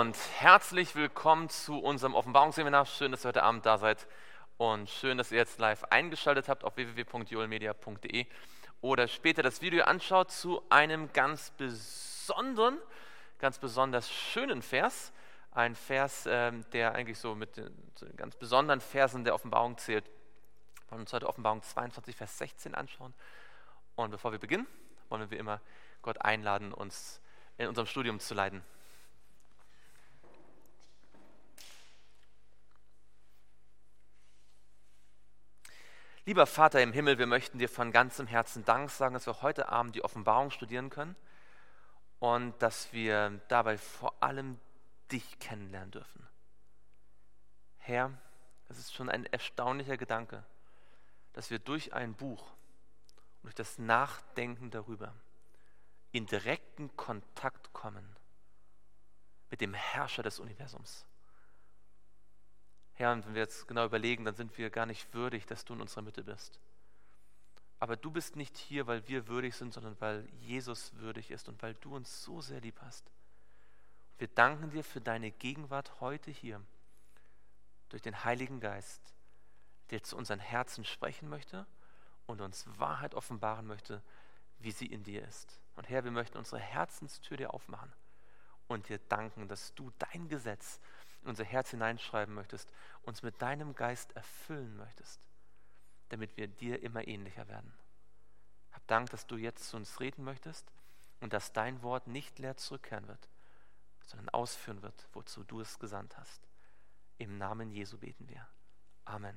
Und herzlich willkommen zu unserem Offenbarungsseminar. Schön, dass ihr heute Abend da seid und schön, dass ihr jetzt live eingeschaltet habt auf www.joelmedia.de oder später das Video anschaut zu einem ganz besonderen, ganz besonders schönen Vers. Ein Vers, ähm, der eigentlich so mit den, den ganz besonderen Versen der Offenbarung zählt. Wir wollen uns heute Offenbarung 22, Vers 16 anschauen. Und bevor wir beginnen, wollen wir wie immer Gott einladen, uns in unserem Studium zu leiten. Lieber Vater im Himmel, wir möchten dir von ganzem Herzen Dank sagen, dass wir heute Abend die Offenbarung studieren können und dass wir dabei vor allem dich kennenlernen dürfen. Herr, es ist schon ein erstaunlicher Gedanke, dass wir durch ein Buch und durch das Nachdenken darüber in direkten Kontakt kommen mit dem Herrscher des Universums. Herr, und wenn wir jetzt genau überlegen, dann sind wir gar nicht würdig, dass du in unserer Mitte bist. Aber du bist nicht hier, weil wir würdig sind, sondern weil Jesus würdig ist und weil du uns so sehr lieb hast. Wir danken dir für deine Gegenwart heute hier durch den Heiligen Geist, der zu unseren Herzen sprechen möchte und uns Wahrheit offenbaren möchte, wie sie in dir ist. Und Herr, wir möchten unsere Herzenstür dir aufmachen und dir danken, dass du dein Gesetz in unser Herz hineinschreiben möchtest, uns mit deinem Geist erfüllen möchtest, damit wir dir immer ähnlicher werden. Hab Dank, dass du jetzt zu uns reden möchtest und dass dein Wort nicht leer zurückkehren wird, sondern ausführen wird, wozu du es gesandt hast. Im Namen Jesu beten wir. Amen.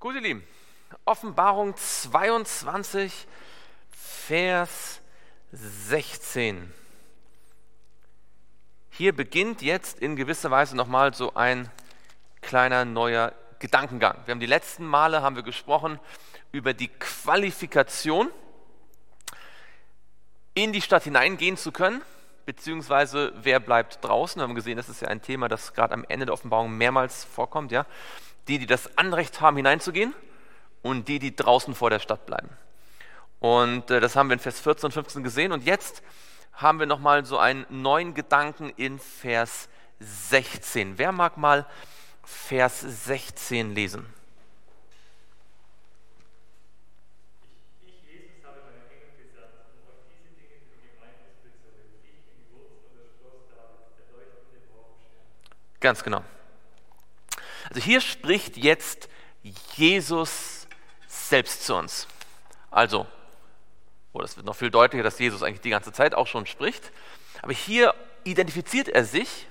Gut, ihr Lieben, Offenbarung 22 Vers 16. Hier beginnt jetzt in gewisser Weise nochmal so ein kleiner neuer Gedankengang. Wir haben die letzten Male haben wir gesprochen über die Qualifikation, in die Stadt hineingehen zu können, beziehungsweise wer bleibt draußen. Wir haben gesehen, das ist ja ein Thema, das gerade am Ende der Offenbarung mehrmals vorkommt. Ja? Die, die das Anrecht haben, hineinzugehen und die, die draußen vor der Stadt bleiben. Und äh, das haben wir in Vers 14 und 15 gesehen. Und jetzt haben wir nochmal so einen neuen Gedanken in Vers 16. Wer mag mal Vers 16 lesen? Ganz genau. Also hier spricht jetzt Jesus selbst zu uns. Also oder es wird noch viel deutlicher, dass Jesus eigentlich die ganze Zeit auch schon spricht. Aber hier identifiziert er sich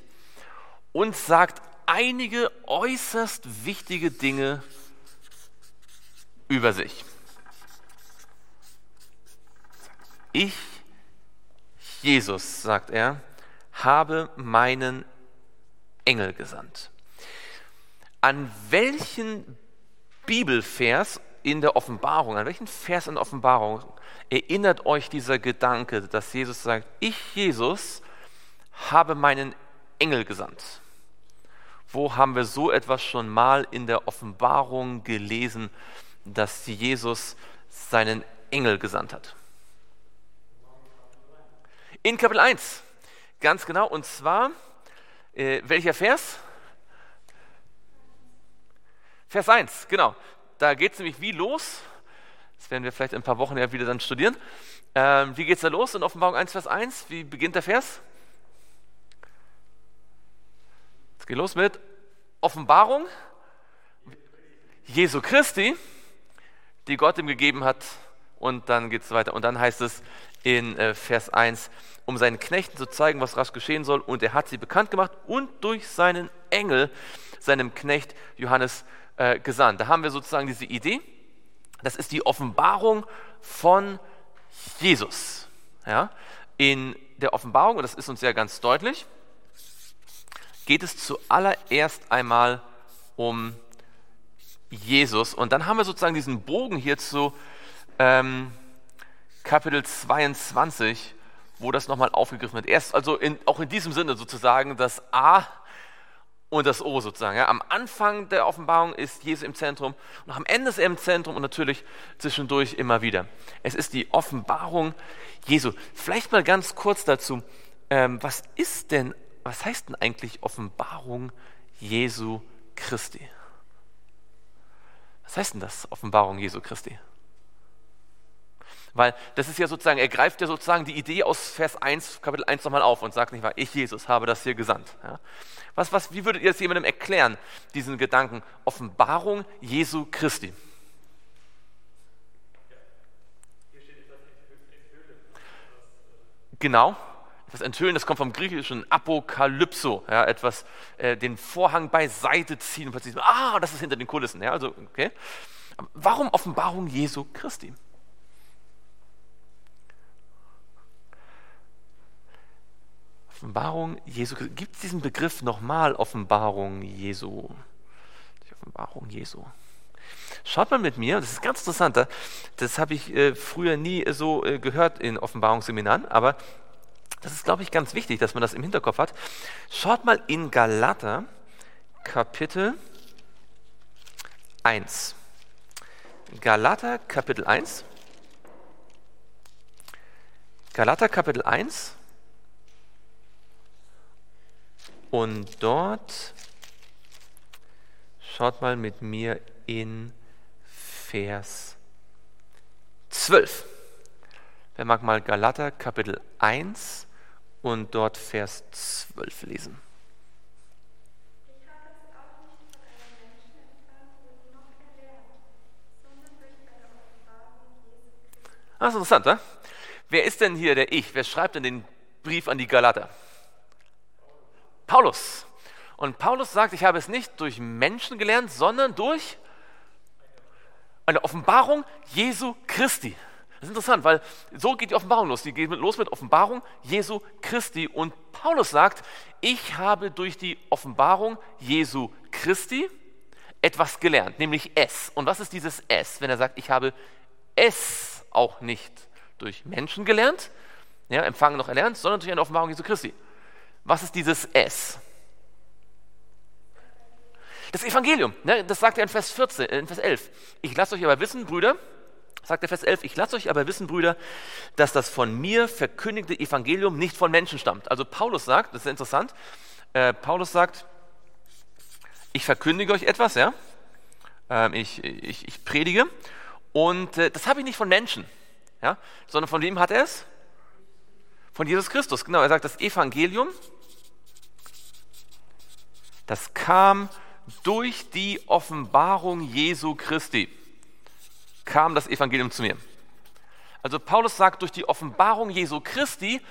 und sagt einige äußerst wichtige Dinge über sich. Ich, Jesus, sagt er, habe meinen Engel gesandt. An welchen Bibelvers in der Offenbarung, an welchen Vers in der Offenbarung erinnert euch dieser Gedanke, dass Jesus sagt, ich, Jesus, habe meinen Engel gesandt. Wo haben wir so etwas schon mal in der Offenbarung gelesen, dass Jesus seinen Engel gesandt hat? In Kapitel 1, ganz genau, und zwar, äh, welcher Vers? Vers 1, genau. Da geht es nämlich wie los? Das werden wir vielleicht in ein paar Wochen ja wieder dann studieren. Ähm, wie geht es da los in Offenbarung 1, Vers 1? Wie beginnt der Vers? Es geht los mit Offenbarung Jesu Christi, die Gott ihm gegeben hat. Und dann geht es weiter. Und dann heißt es in äh, Vers 1, um seinen Knechten zu zeigen, was rasch geschehen soll. Und er hat sie bekannt gemacht und durch seinen Engel, seinem Knecht Johannes, äh, gesandt. Da haben wir sozusagen diese Idee das ist die Offenbarung von Jesus. Ja? In der Offenbarung, und das ist uns ja ganz deutlich, geht es zuallererst einmal um Jesus. Und dann haben wir sozusagen diesen Bogen hier zu ähm, Kapitel 22, wo das nochmal aufgegriffen wird. Erst also in, auch in diesem Sinne sozusagen, dass A und das O sozusagen. Ja. Am Anfang der Offenbarung ist Jesus im Zentrum und am Ende ist er im Zentrum und natürlich zwischendurch immer wieder. Es ist die Offenbarung Jesu. Vielleicht mal ganz kurz dazu, ähm, was ist denn, was heißt denn eigentlich Offenbarung Jesu Christi? Was heißt denn das, Offenbarung Jesu Christi? Weil das ist ja sozusagen, er greift ja sozusagen die Idee aus Vers 1, Kapitel 1 nochmal auf und sagt nicht wahr, ich Jesus habe das hier gesandt. Ja. Was, was, wie würdet ihr das jemandem erklären, diesen Gedanken? Offenbarung Jesu Christi. Genau, etwas enthüllen, das kommt vom griechischen Apokalypso, ja, etwas, äh, den Vorhang beiseite ziehen und plötzlich, ah, das ist hinter den Kulissen. Ja, also, okay. Warum Offenbarung Jesu Christi? Offenbarung Jesu. Gibt es diesen Begriff nochmal, Offenbarung Jesu? Die Offenbarung Jesu. Schaut mal mit mir, das ist ganz interessant, das habe ich äh, früher nie so äh, gehört in Offenbarungsseminaren, aber das ist, glaube ich, ganz wichtig, dass man das im Hinterkopf hat. Schaut mal in Galater, Kapitel 1. Galater, Kapitel 1. Galater, Kapitel 1. Und dort schaut mal mit mir in Vers 12. Wer mag mal Galater Kapitel 1 und dort Vers 12 lesen? Das ist interessant, oder? Wer ist denn hier der Ich? Wer schreibt denn den Brief an die Galater? Paulus. Und Paulus sagt, ich habe es nicht durch Menschen gelernt, sondern durch eine Offenbarung Jesu Christi. Das ist interessant, weil so geht die Offenbarung los. Die geht los mit Offenbarung Jesu Christi. Und Paulus sagt, ich habe durch die Offenbarung Jesu Christi etwas gelernt, nämlich es. Und was ist dieses es, wenn er sagt, ich habe es auch nicht durch Menschen gelernt, ja, empfangen noch erlernt, sondern durch eine Offenbarung Jesu Christi. Was ist dieses S? Das Evangelium, ne, das sagt er in Vers, 14, in Vers 11. Ich lasse euch aber wissen, Brüder, sagt er Vers 11, ich lasse euch aber wissen, Brüder, dass das von mir verkündigte Evangelium nicht von Menschen stammt. Also Paulus sagt, das ist interessant, äh, Paulus sagt, ich verkündige euch etwas, ja, ähm, ich, ich, ich predige und äh, das habe ich nicht von Menschen, ja, sondern von wem hat er es? Von Jesus Christus, genau. Er sagt, das Evangelium das kam durch die Offenbarung Jesu Christi, kam das Evangelium zu mir. Also Paulus sagt, durch die Offenbarung Jesu Christi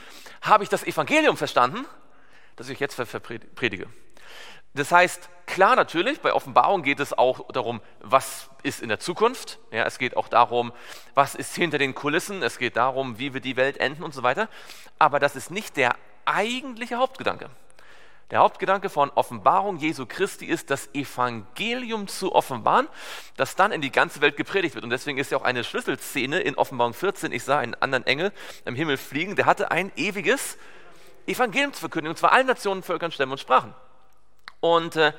habe ich das Evangelium verstanden, das ich jetzt predige. Das heißt, klar natürlich, bei Offenbarung geht es auch darum, was ist in der Zukunft. Ja, es geht auch darum, was ist hinter den Kulissen. Es geht darum, wie wird die Welt enden und so weiter. Aber das ist nicht der eigentliche Hauptgedanke. Der Hauptgedanke von Offenbarung Jesu Christi ist, das Evangelium zu offenbaren, das dann in die ganze Welt gepredigt wird. Und deswegen ist ja auch eine Schlüsselszene in Offenbarung 14, ich sah einen anderen Engel im Himmel fliegen, der hatte ein ewiges Evangelium zu verkündigen, und zwar allen Nationen, Völkern, Stämmen und Sprachen. Und äh,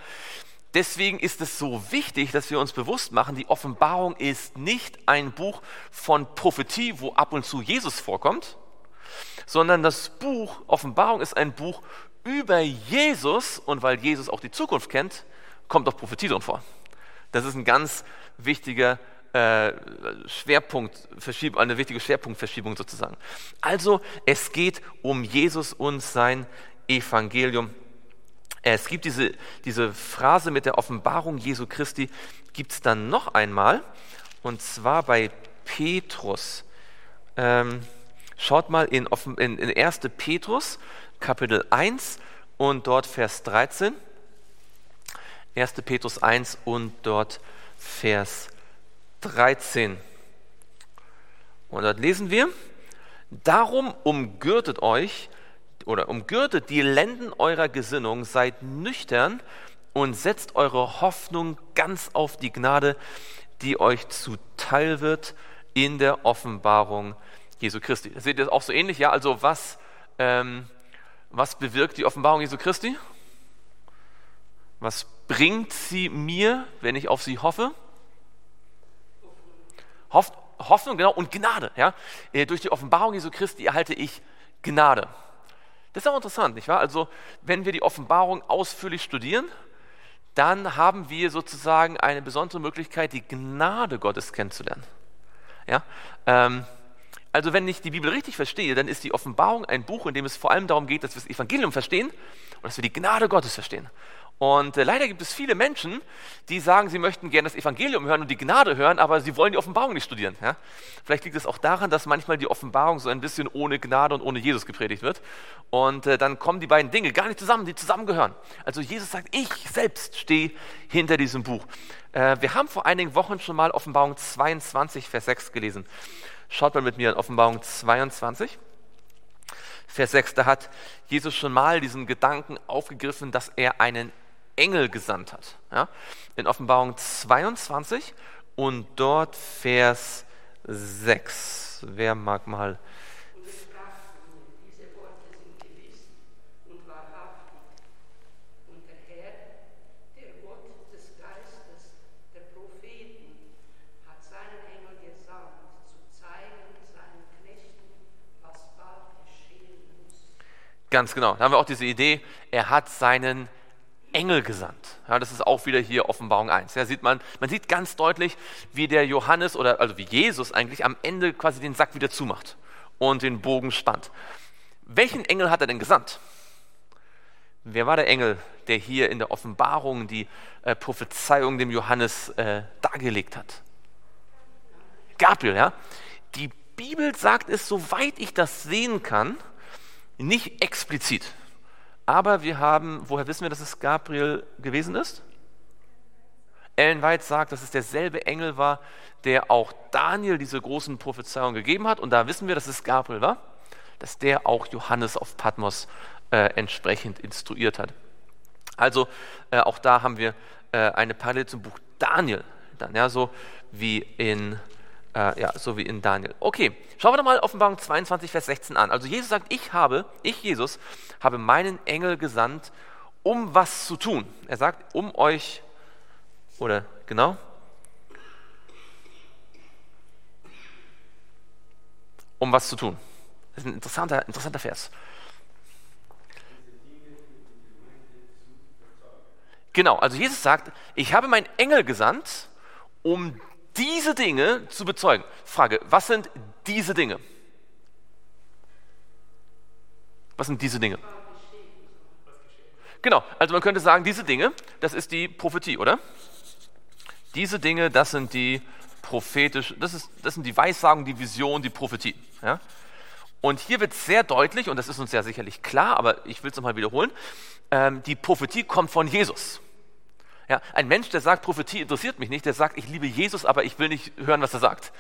deswegen ist es so wichtig, dass wir uns bewusst machen, die Offenbarung ist nicht ein Buch von Prophetie, wo ab und zu Jesus vorkommt, sondern das Buch Offenbarung ist ein Buch über Jesus und weil Jesus auch die Zukunft kennt, kommt auch Prophetie drin vor. Das ist ein ganz wichtiger äh, Schwerpunkt, eine wichtige Schwerpunktverschiebung sozusagen. Also es geht um Jesus und sein Evangelium. Es gibt diese, diese Phrase mit der Offenbarung Jesu Christi, gibt es dann noch einmal, und zwar bei Petrus. Ähm, schaut mal in, in, in 1. Petrus, Kapitel 1 und dort Vers 13. 1. Petrus 1 und dort Vers 13. Und dort lesen wir, darum umgürtet euch oder umgürtet die Lenden eurer Gesinnung, seid nüchtern und setzt eure Hoffnung ganz auf die Gnade, die euch zuteil wird in der Offenbarung Jesu Christi. Das seht ihr auch so ähnlich, ja? Also was ähm, was bewirkt die Offenbarung Jesu Christi? Was bringt sie mir, wenn ich auf sie hoffe? Hoff, Hoffnung, genau, und Gnade. Ja? Äh, durch die Offenbarung Jesu Christi erhalte ich Gnade. Das ist auch interessant, nicht wahr? Also, wenn wir die Offenbarung ausführlich studieren, dann haben wir sozusagen eine besondere Möglichkeit, die Gnade Gottes kennenzulernen. Ja? Ähm, also, wenn ich die Bibel richtig verstehe, dann ist die Offenbarung ein Buch, in dem es vor allem darum geht, dass wir das Evangelium verstehen und dass wir die Gnade Gottes verstehen. Und äh, leider gibt es viele Menschen, die sagen, sie möchten gerne das Evangelium hören und die Gnade hören, aber sie wollen die Offenbarung nicht studieren. Ja? Vielleicht liegt es auch daran, dass manchmal die Offenbarung so ein bisschen ohne Gnade und ohne Jesus gepredigt wird. Und äh, dann kommen die beiden Dinge gar nicht zusammen, die zusammengehören. Also Jesus sagt, ich selbst stehe hinter diesem Buch. Äh, wir haben vor einigen Wochen schon mal Offenbarung 22, Vers 6 gelesen. Schaut mal mit mir an Offenbarung 22. Vers 6, da hat Jesus schon mal diesen Gedanken aufgegriffen, dass er einen Engel gesandt hat. Ja? In Offenbarung 22 und dort Vers 6. Wer mag mal Ganz genau. Da haben wir auch diese Idee, er hat seinen Engel gesandt. Ja, das ist auch wieder hier Offenbarung 1. Ja, sieht man, man sieht ganz deutlich, wie der Johannes oder also wie Jesus eigentlich am Ende quasi den Sack wieder zumacht und den Bogen spannt. Welchen Engel hat er denn gesandt? Wer war der Engel, der hier in der Offenbarung die äh, Prophezeiung dem Johannes äh, dargelegt hat? Gabriel, ja. Die Bibel sagt es, soweit ich das sehen kann, nicht explizit. Aber wir haben, woher wissen wir, dass es Gabriel gewesen ist? Ellen White sagt, dass es derselbe Engel war, der auch Daniel diese großen Prophezeiungen gegeben hat. Und da wissen wir, dass es Gabriel war, dass der auch Johannes auf Patmos äh, entsprechend instruiert hat. Also äh, auch da haben wir äh, eine Parallele zum Buch Daniel, dann, ja, so wie in äh, ja, so wie in Daniel. Okay, schauen wir doch mal Offenbarung 22, Vers 16 an. Also Jesus sagt, ich habe, ich Jesus, habe meinen Engel gesandt, um was zu tun. Er sagt, um euch, oder genau, um was zu tun. Das ist ein interessanter, interessanter Vers. Genau, also Jesus sagt, ich habe meinen Engel gesandt, um diese Dinge zu bezeugen. Frage, was sind diese Dinge? Was sind diese Dinge? Genau, also man könnte sagen, diese Dinge, das ist die Prophetie, oder? Diese Dinge, das sind die prophetisch, das, ist, das sind die Weissagen, die Vision, die Prophetie. Ja? Und hier wird sehr deutlich, und das ist uns ja sicherlich klar, aber ich will es nochmal wiederholen, ähm, die Prophetie kommt von Jesus. Ja, ein Mensch, der sagt, Prophetie interessiert mich nicht, der sagt, ich liebe Jesus, aber ich will nicht hören, was er sagt.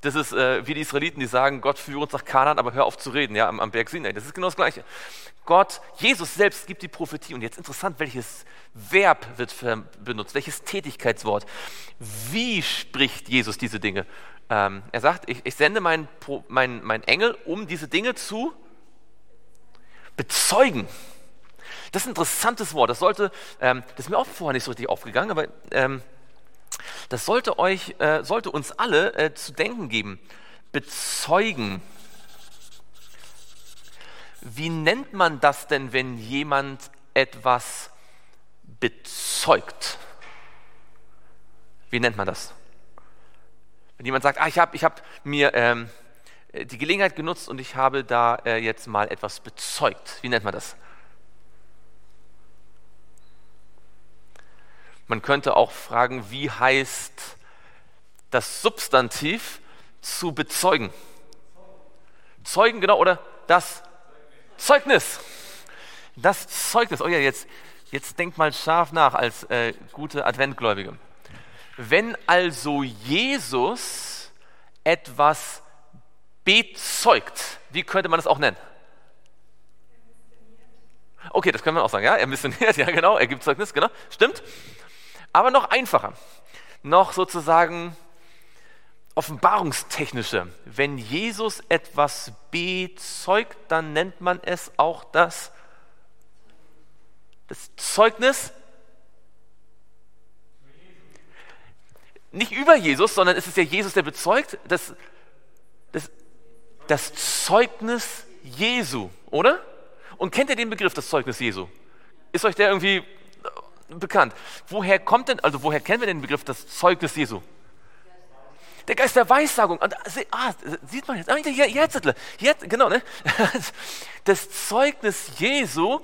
Das ist äh, wie die Israeliten, die sagen, Gott führe uns nach Kanan, aber hör auf zu reden, ja, am, am Berg Sinai. Das ist genau das Gleiche. Gott, Jesus selbst gibt die Prophetie. Und jetzt interessant, welches Verb wird benutzt, welches Tätigkeitswort. Wie spricht Jesus diese Dinge? Ähm, er sagt, ich, ich sende meinen mein, mein Engel, um diese Dinge zu bezeugen. Das ist ein interessantes Wort. Das sollte, ähm, das ist mir auch vorher nicht so richtig aufgegangen, aber ähm, das sollte euch, äh, sollte uns alle äh, zu denken geben. Bezeugen. Wie nennt man das denn, wenn jemand etwas bezeugt? Wie nennt man das? Wenn jemand sagt, ah, ich habe ich hab mir ähm, die Gelegenheit genutzt und ich habe da äh, jetzt mal etwas bezeugt. Wie nennt man das? Man könnte auch fragen, wie heißt das Substantiv zu bezeugen? Zeugen, genau, oder das Zeugnis. Das Zeugnis. Oh ja, jetzt, jetzt denkt mal scharf nach als äh, gute Adventgläubige. Wenn also Jesus etwas bezeugt, wie könnte man das auch nennen? Okay, das können wir auch sagen, ja, er missioniert, ja genau, er gibt Zeugnis, genau, stimmt aber noch einfacher, noch sozusagen offenbarungstechnischer. Wenn Jesus etwas bezeugt, dann nennt man es auch das, das Zeugnis. Nicht über Jesus, sondern es ist ja Jesus, der bezeugt, das, das, das Zeugnis Jesu, oder? Und kennt ihr den Begriff, das Zeugnis Jesu? Ist euch der irgendwie bekannt? Woher kommt denn, also woher kennen wir den Begriff, das Zeugnis Jesu? Der Geist der Weissagung. Und, ah, sieht man jetzt? Ah, jetzt, jetzt, genau, ne? Das Zeugnis Jesu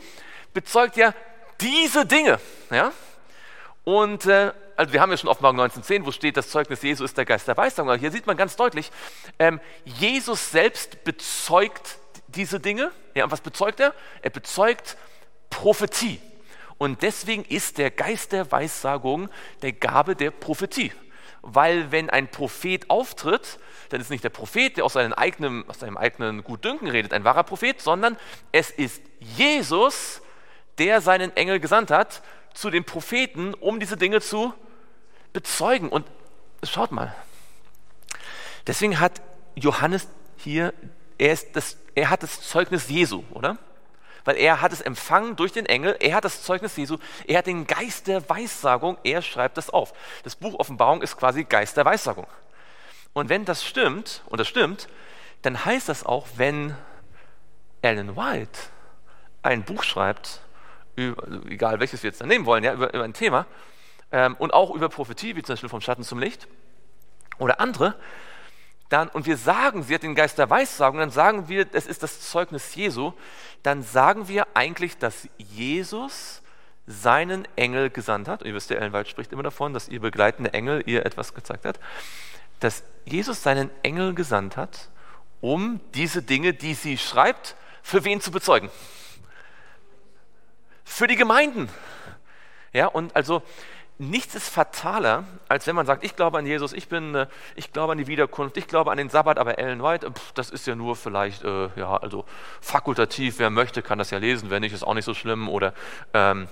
bezeugt ja diese Dinge, ja? Und äh, also wir haben ja schon Offenbarung 19.10, wo steht, das Zeugnis Jesu ist der Geist der Weissagung. Aber hier sieht man ganz deutlich, ähm, Jesus selbst bezeugt diese Dinge. Ja, und was bezeugt er? Er bezeugt Prophetie. Und deswegen ist der Geist der Weissagung der Gabe der Prophetie. Weil wenn ein Prophet auftritt, dann ist nicht der Prophet, der aus seinem eigenen, aus seinem eigenen Gutdünken redet, ein wahrer Prophet, sondern es ist Jesus, der seinen Engel gesandt hat zu den Propheten, um diese Dinge zu bezeugen. Und schaut mal, deswegen hat Johannes hier, er, ist das, er hat das Zeugnis Jesu, oder? Weil er hat es empfangen durch den Engel, er hat das Zeugnis Jesu, er hat den Geist der Weissagung, er schreibt das auf. Das Buch Offenbarung ist quasi Geist der Weissagung. Und wenn das stimmt, und das stimmt, dann heißt das auch, wenn Ellen White ein Buch schreibt, über, egal welches wir jetzt dann nehmen wollen, ja, über, über ein Thema, ähm, und auch über Prophetie, wie zum Beispiel vom Schatten zum Licht oder andere, dann, und wir sagen, sie hat den Geist der Weissagung, dann sagen wir, es ist das Zeugnis Jesu, dann sagen wir eigentlich, dass Jesus seinen Engel gesandt hat. Und ihr wisst, der Ellenwald spricht immer davon, dass ihr begleitende Engel ihr etwas gezeigt hat. Dass Jesus seinen Engel gesandt hat, um diese Dinge, die sie schreibt, für wen zu bezeugen? Für die Gemeinden. Ja, und also nichts ist fataler, als wenn man sagt, ich glaube an Jesus, ich, bin, äh, ich glaube an die Wiederkunft, ich glaube an den Sabbat, aber Ellen White, pff, das ist ja nur vielleicht, äh, ja, also fakultativ, wer möchte, kann das ja lesen, wer nicht, ist auch nicht so schlimm oder ähm,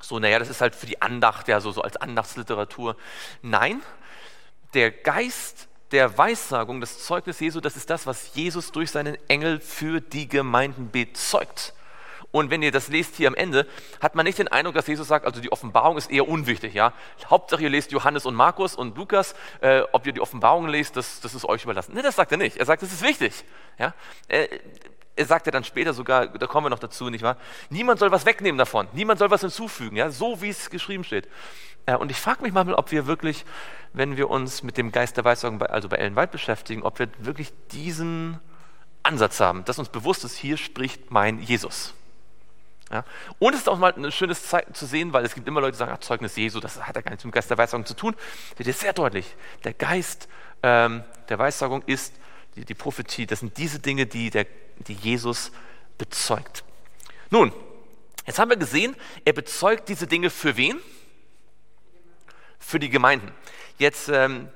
so, naja, das ist halt für die Andacht, ja, so, so als Andachtsliteratur. Nein, der Geist der Weissagung, das Zeugnis Jesu, das ist das, was Jesus durch seinen Engel für die Gemeinden bezeugt. Und wenn ihr das lest hier am Ende, hat man nicht den Eindruck, dass Jesus sagt, also die Offenbarung ist eher unwichtig. Ja? Hauptsache ihr lest Johannes und Markus und Lukas, äh, ob ihr die Offenbarung lest, das, das ist euch überlassen. Nee, das sagt er nicht. Er sagt, das ist wichtig. Ja? Er, er sagt ja dann später sogar, da kommen wir noch dazu, nicht wahr? Niemand soll was wegnehmen davon, niemand soll was hinzufügen, ja? so wie es geschrieben steht. Äh, und ich frage mich manchmal, ob wir wirklich, wenn wir uns mit dem Geist der Weissagung, also bei Ellen White beschäftigen, ob wir wirklich diesen Ansatz haben, dass uns bewusst ist, hier spricht mein Jesus. Ja? Und es ist auch mal ein schönes Zeichen zu sehen, weil es gibt immer Leute, die sagen, ach, Zeugnis Jesu, das hat ja gar nichts mit Geist der Weissagung zu tun. Das ist sehr deutlich. Der Geist ähm, der Weissagung ist die, die, Prophetie. Das sind diese Dinge, die, der, die Jesus bezeugt. Nun, jetzt haben wir gesehen, er bezeugt diese Dinge für wen? Für die Gemeinden. Jetzt ähm,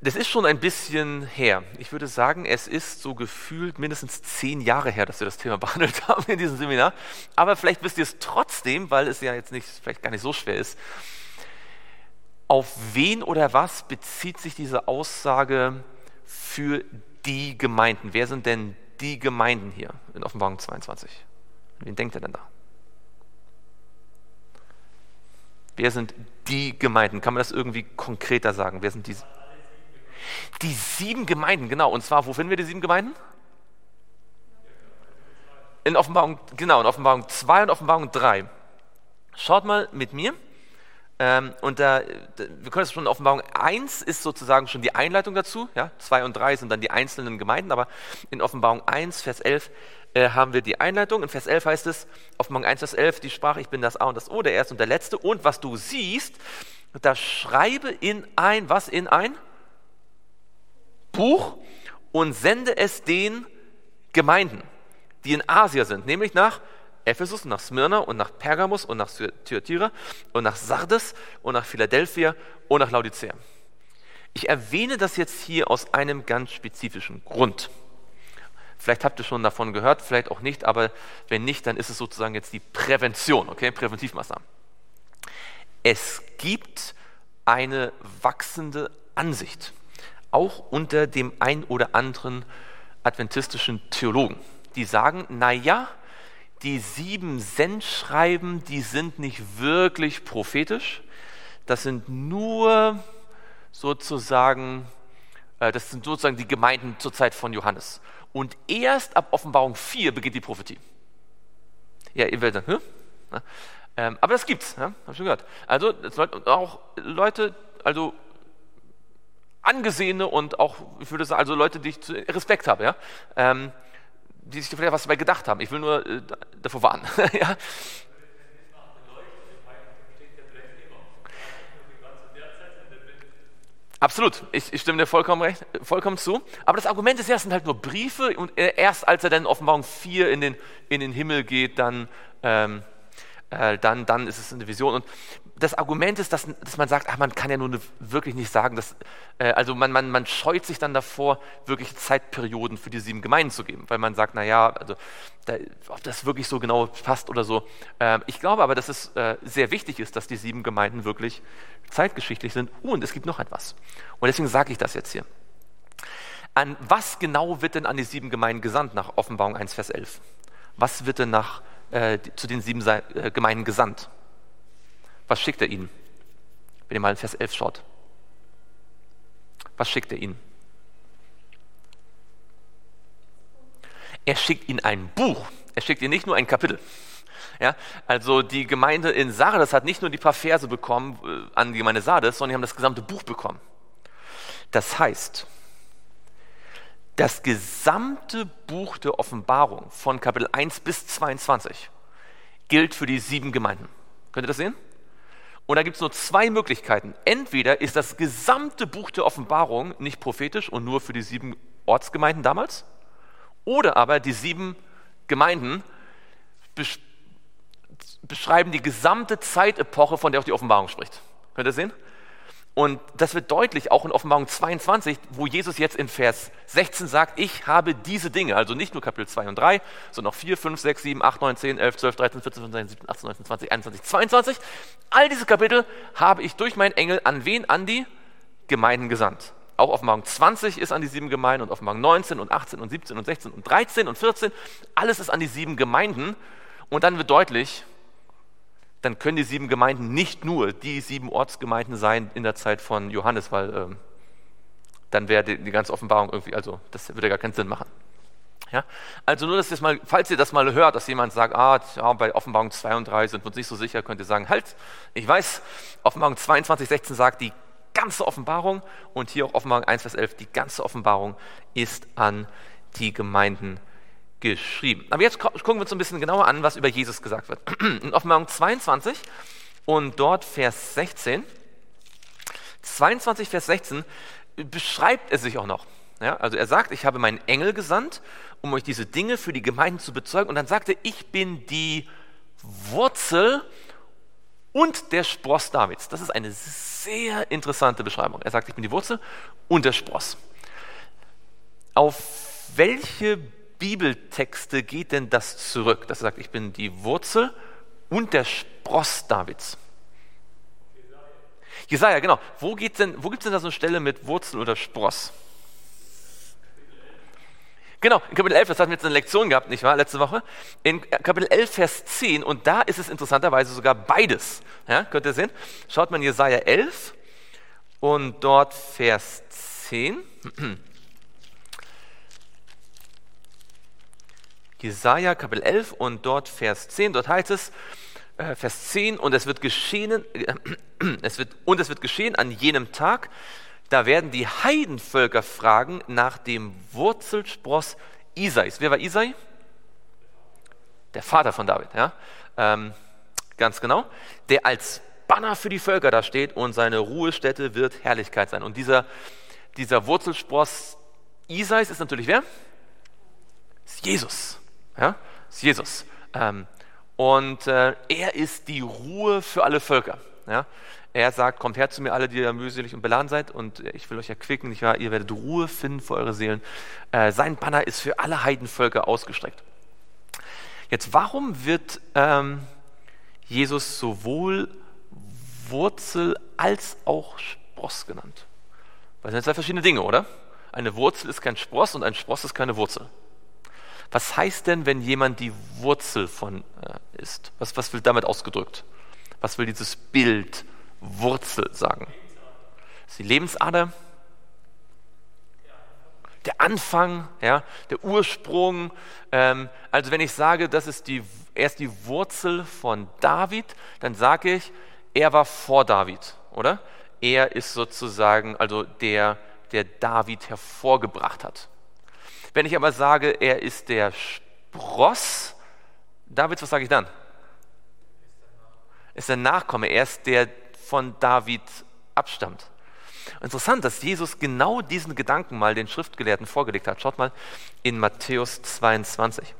das ist schon ein bisschen her. Ich würde sagen, es ist so gefühlt mindestens zehn Jahre her, dass wir das Thema behandelt haben in diesem Seminar. Aber vielleicht wisst ihr es trotzdem, weil es ja jetzt nicht, vielleicht gar nicht so schwer ist. Auf wen oder was bezieht sich diese Aussage für die Gemeinden? Wer sind denn die Gemeinden hier in Offenbarung 22? Wen denkt ihr denn da? Wer sind die Gemeinden? Kann man das irgendwie konkreter sagen? Wer sind diese? Die sieben Gemeinden, genau. Und zwar, wo finden wir die sieben Gemeinden? In Offenbarung, genau, in Offenbarung 2 und Offenbarung 3. Schaut mal mit mir. Ähm, und da, wir können es schon, Offenbarung 1 ist sozusagen schon die Einleitung dazu. Ja? 2 und 3 sind dann die einzelnen Gemeinden, aber in Offenbarung 1, Vers 11 äh, haben wir die Einleitung. In Vers 11 heißt es, Offenbarung 1, Vers 11, die Sprache, ich bin das A und das O, der Erste und der Letzte. Und was du siehst, da schreibe in ein, was in ein? Buch und sende es den Gemeinden, die in Asia sind, nämlich nach Ephesus, nach Smyrna und nach Pergamus und nach Thyatira und nach Sardes und nach Philadelphia und nach Laodicea. Ich erwähne das jetzt hier aus einem ganz spezifischen Grund. Vielleicht habt ihr schon davon gehört, vielleicht auch nicht, aber wenn nicht, dann ist es sozusagen jetzt die Prävention, okay, Präventivmaßnahmen. Es gibt eine wachsende Ansicht auch unter dem ein oder anderen adventistischen Theologen. Die sagen, naja, die sieben Sendschreiben, die sind nicht wirklich prophetisch, das sind nur sozusagen, äh, das sind sozusagen die Gemeinden zur Zeit von Johannes. Und erst ab Offenbarung 4 beginnt die Prophetie. Ja, ihr werdet sagen, hm? ähm, aber das gibt's, ja? habe ich schon gehört. Also auch Leute, also angesehene und auch, ich würde sagen, also Leute, die ich Respekt habe, ja, ähm, die sich vielleicht was dabei gedacht haben. Ich will nur äh, davor warnen. ja? Absolut, ich, ich, stimme dir vollkommen, recht, vollkommen zu. Aber das Argument ist ja, es sind halt nur Briefe und erst als er dann in Offenbarung 4 in den, in den Himmel geht, dann, ähm, äh, dann, dann ist es eine Vision. Und das Argument ist, dass, dass man sagt, ach, man kann ja nun wirklich nicht sagen, dass, äh, also man, man, man scheut sich dann davor, wirklich Zeitperioden für die sieben Gemeinden zu geben, weil man sagt, naja, also, da, ob das wirklich so genau passt oder so. Äh, ich glaube aber, dass es äh, sehr wichtig ist, dass die sieben Gemeinden wirklich zeitgeschichtlich sind. Und es gibt noch etwas. Und deswegen sage ich das jetzt hier. An was genau wird denn an die sieben Gemeinden gesandt nach Offenbarung 1, Vers 11? Was wird denn nach, äh, zu den sieben äh, Gemeinden gesandt? Was schickt er ihnen? Wenn ihr mal in Vers 11 schaut. Was schickt er ihnen? Er schickt ihnen ein Buch. Er schickt ihnen nicht nur ein Kapitel. Ja, also die Gemeinde in Sardes hat nicht nur die paar Verse bekommen äh, an die Gemeinde Sardes, sondern die haben das gesamte Buch bekommen. Das heißt, das gesamte Buch der Offenbarung von Kapitel 1 bis 22 gilt für die sieben Gemeinden. Könnt ihr das sehen? Und da gibt es nur zwei Möglichkeiten. Entweder ist das gesamte Buch der Offenbarung nicht prophetisch und nur für die sieben Ortsgemeinden damals, oder aber die sieben Gemeinden beschreiben die gesamte Zeitepoche, von der auch die Offenbarung spricht. Könnt ihr sehen? Und das wird deutlich auch in Offenbarung 22, wo Jesus jetzt in Vers 16 sagt, ich habe diese Dinge, also nicht nur Kapitel 2 und 3, sondern auch 4, 5, 6, 7, 8, 9, 10, 11, 12, 13, 14, 15, 17, 18, 19, 20, 21, 22. All diese Kapitel habe ich durch meinen Engel an wen? An die Gemeinden gesandt. Auch Offenbarung 20 ist an die sieben Gemeinden und Offenbarung 19 und 18 und 17 und 16 und 13 und 14. Alles ist an die sieben Gemeinden. Und dann wird deutlich, dann können die sieben Gemeinden nicht nur die sieben Ortsgemeinden sein in der Zeit von Johannes, weil ähm, dann wäre die, ganze Offenbarung irgendwie, also das würde gar keinen Sinn machen. Ja? Also nur, dass ihr mal, falls ihr das mal hört, dass jemand sagt, ah, ja, bei Offenbarung 2 und 3 sind wir uns nicht so sicher, könnt ihr sagen, halt, ich weiß, Offenbarung 22, 16 sagt, die ganze Offenbarung und hier auch Offenbarung 1, Vers 11, die ganze Offenbarung ist an die Gemeinden geschrieben. Aber jetzt gucken wir uns ein bisschen genauer an, was über Jesus gesagt wird. In Offenbarung 22 und dort Vers 16, 22 Vers 16 beschreibt er sich auch noch. Ja, also er sagt, ich habe meinen Engel gesandt, um euch diese Dinge für die Gemeinden zu bezeugen. Und dann sagt er, ich bin die Wurzel und der Spross Davids. Das ist eine sehr interessante Beschreibung. Er sagt, ich bin die Wurzel und der Spross. Auf welche Bibeltexte geht denn das zurück? Das sagt, ich bin die Wurzel und der Spross Davids. Jesaja, genau. Wo, wo gibt es denn da so eine Stelle mit Wurzel oder Spross? Genau, in Kapitel 11, das hatten wir jetzt eine Lektion gehabt, nicht wahr, letzte Woche. In Kapitel 11, Vers 10, und da ist es interessanterweise sogar beides. Ja, könnt ihr sehen? Schaut mal in Jesaja 11 und dort Vers 10. Jesaja Kapitel 11 und dort Vers 10. Dort heißt es, äh, Vers 10, und es wird geschehen, äh, es wird, und es wird geschehen an jenem Tag, da werden die Heidenvölker fragen nach dem Wurzelspross Isais. Wer war Isai? Der Vater von David, ja. Ähm, ganz genau. Der als Banner für die Völker da steht und seine Ruhestätte wird Herrlichkeit sein. Und dieser, dieser Wurzelspross Isais ist natürlich wer? Ist Jesus. Ja? Das ist Jesus. Ähm, und äh, er ist die Ruhe für alle Völker. Ja? Er sagt, kommt her zu mir alle, die ihr mühselig und beladen seid und ich will euch erquicken, nicht wahr? ihr werdet Ruhe finden für eure Seelen. Äh, sein Banner ist für alle Heidenvölker ausgestreckt. Jetzt, warum wird ähm, Jesus sowohl Wurzel als auch Spross genannt? Weil das sind zwei verschiedene Dinge, oder? Eine Wurzel ist kein Spross und ein Spross ist keine Wurzel. Was heißt denn, wenn jemand die Wurzel von äh, ist? Was, was will damit ausgedrückt? Was will dieses Bild Wurzel sagen? Ist die Lebensader, der Anfang, ja, der Ursprung. Ähm, also wenn ich sage, das ist die, er ist die Wurzel von David, dann sage ich, er war vor David, oder? Er ist sozusagen also der, der David hervorgebracht hat. Wenn ich aber sage, er ist der Spross Davids, was sage ich dann? Ist der Nachkomme, er ist der von David abstammt. Interessant, dass Jesus genau diesen Gedanken mal den Schriftgelehrten vorgelegt hat. Schaut mal in Matthäus 22.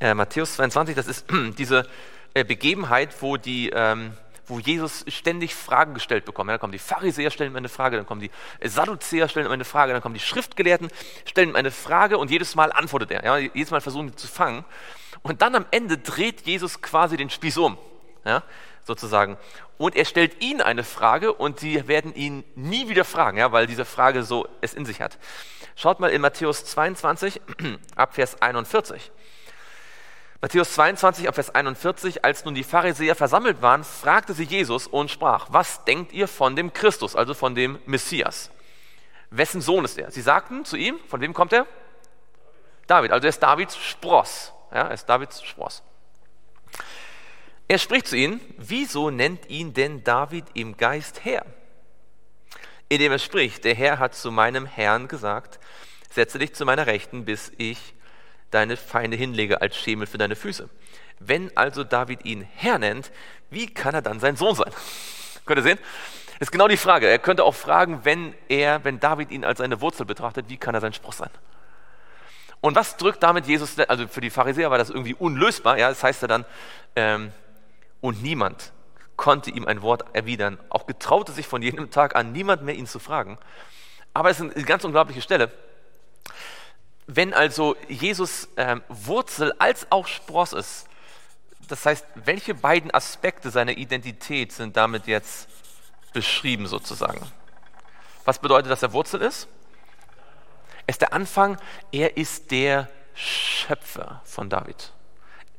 Äh, Matthäus 22, das ist diese äh, Begebenheit, wo, die, ähm, wo Jesus ständig Fragen gestellt bekommt. Dann kommen die Pharisäer, stellen ihm eine Frage, dann kommen die Sadduzäer, stellen ihm eine Frage, dann kommen die Schriftgelehrten, stellen ihm eine Frage und jedes Mal antwortet er. Ja, jedes Mal versuchen sie zu fangen. Und dann am Ende dreht Jesus quasi den Spieß um. Ja, sozusagen. Und er stellt ihnen eine Frage und sie werden ihn nie wieder fragen, ja, weil diese Frage so es in sich hat. Schaut mal in Matthäus 22, ab Vers 41. Matthäus 22, ab Vers 41, als nun die Pharisäer versammelt waren, fragte sie Jesus und sprach, was denkt ihr von dem Christus, also von dem Messias? Wessen Sohn ist er? Sie sagten zu ihm, von wem kommt er? David, also er ist Davids Spross. Ja, er ist Davids Spross. Er spricht zu ihnen, wieso nennt ihn denn David im Geist Herr? Indem er spricht, der Herr hat zu meinem Herrn gesagt, setze dich zu meiner Rechten, bis ich deine Feinde hinlege als Schemel für deine Füße. Wenn also David ihn Herr nennt, wie kann er dann sein Sohn sein? Könnt ihr sehen? Das ist genau die Frage. Er könnte auch fragen, wenn er, wenn David ihn als seine Wurzel betrachtet, wie kann er sein Spross sein? Und was drückt damit Jesus, also für die Pharisäer war das irgendwie unlösbar, ja, das heißt ja dann, ähm, und niemand konnte ihm ein Wort erwidern. Auch getraute sich von jenem Tag an niemand mehr ihn zu fragen. Aber es ist eine ganz unglaubliche Stelle. Wenn also Jesus ähm, Wurzel als auch Spross ist, das heißt, welche beiden Aspekte seiner Identität sind damit jetzt beschrieben sozusagen? Was bedeutet, dass er Wurzel ist? Er ist der Anfang, er ist der Schöpfer von David.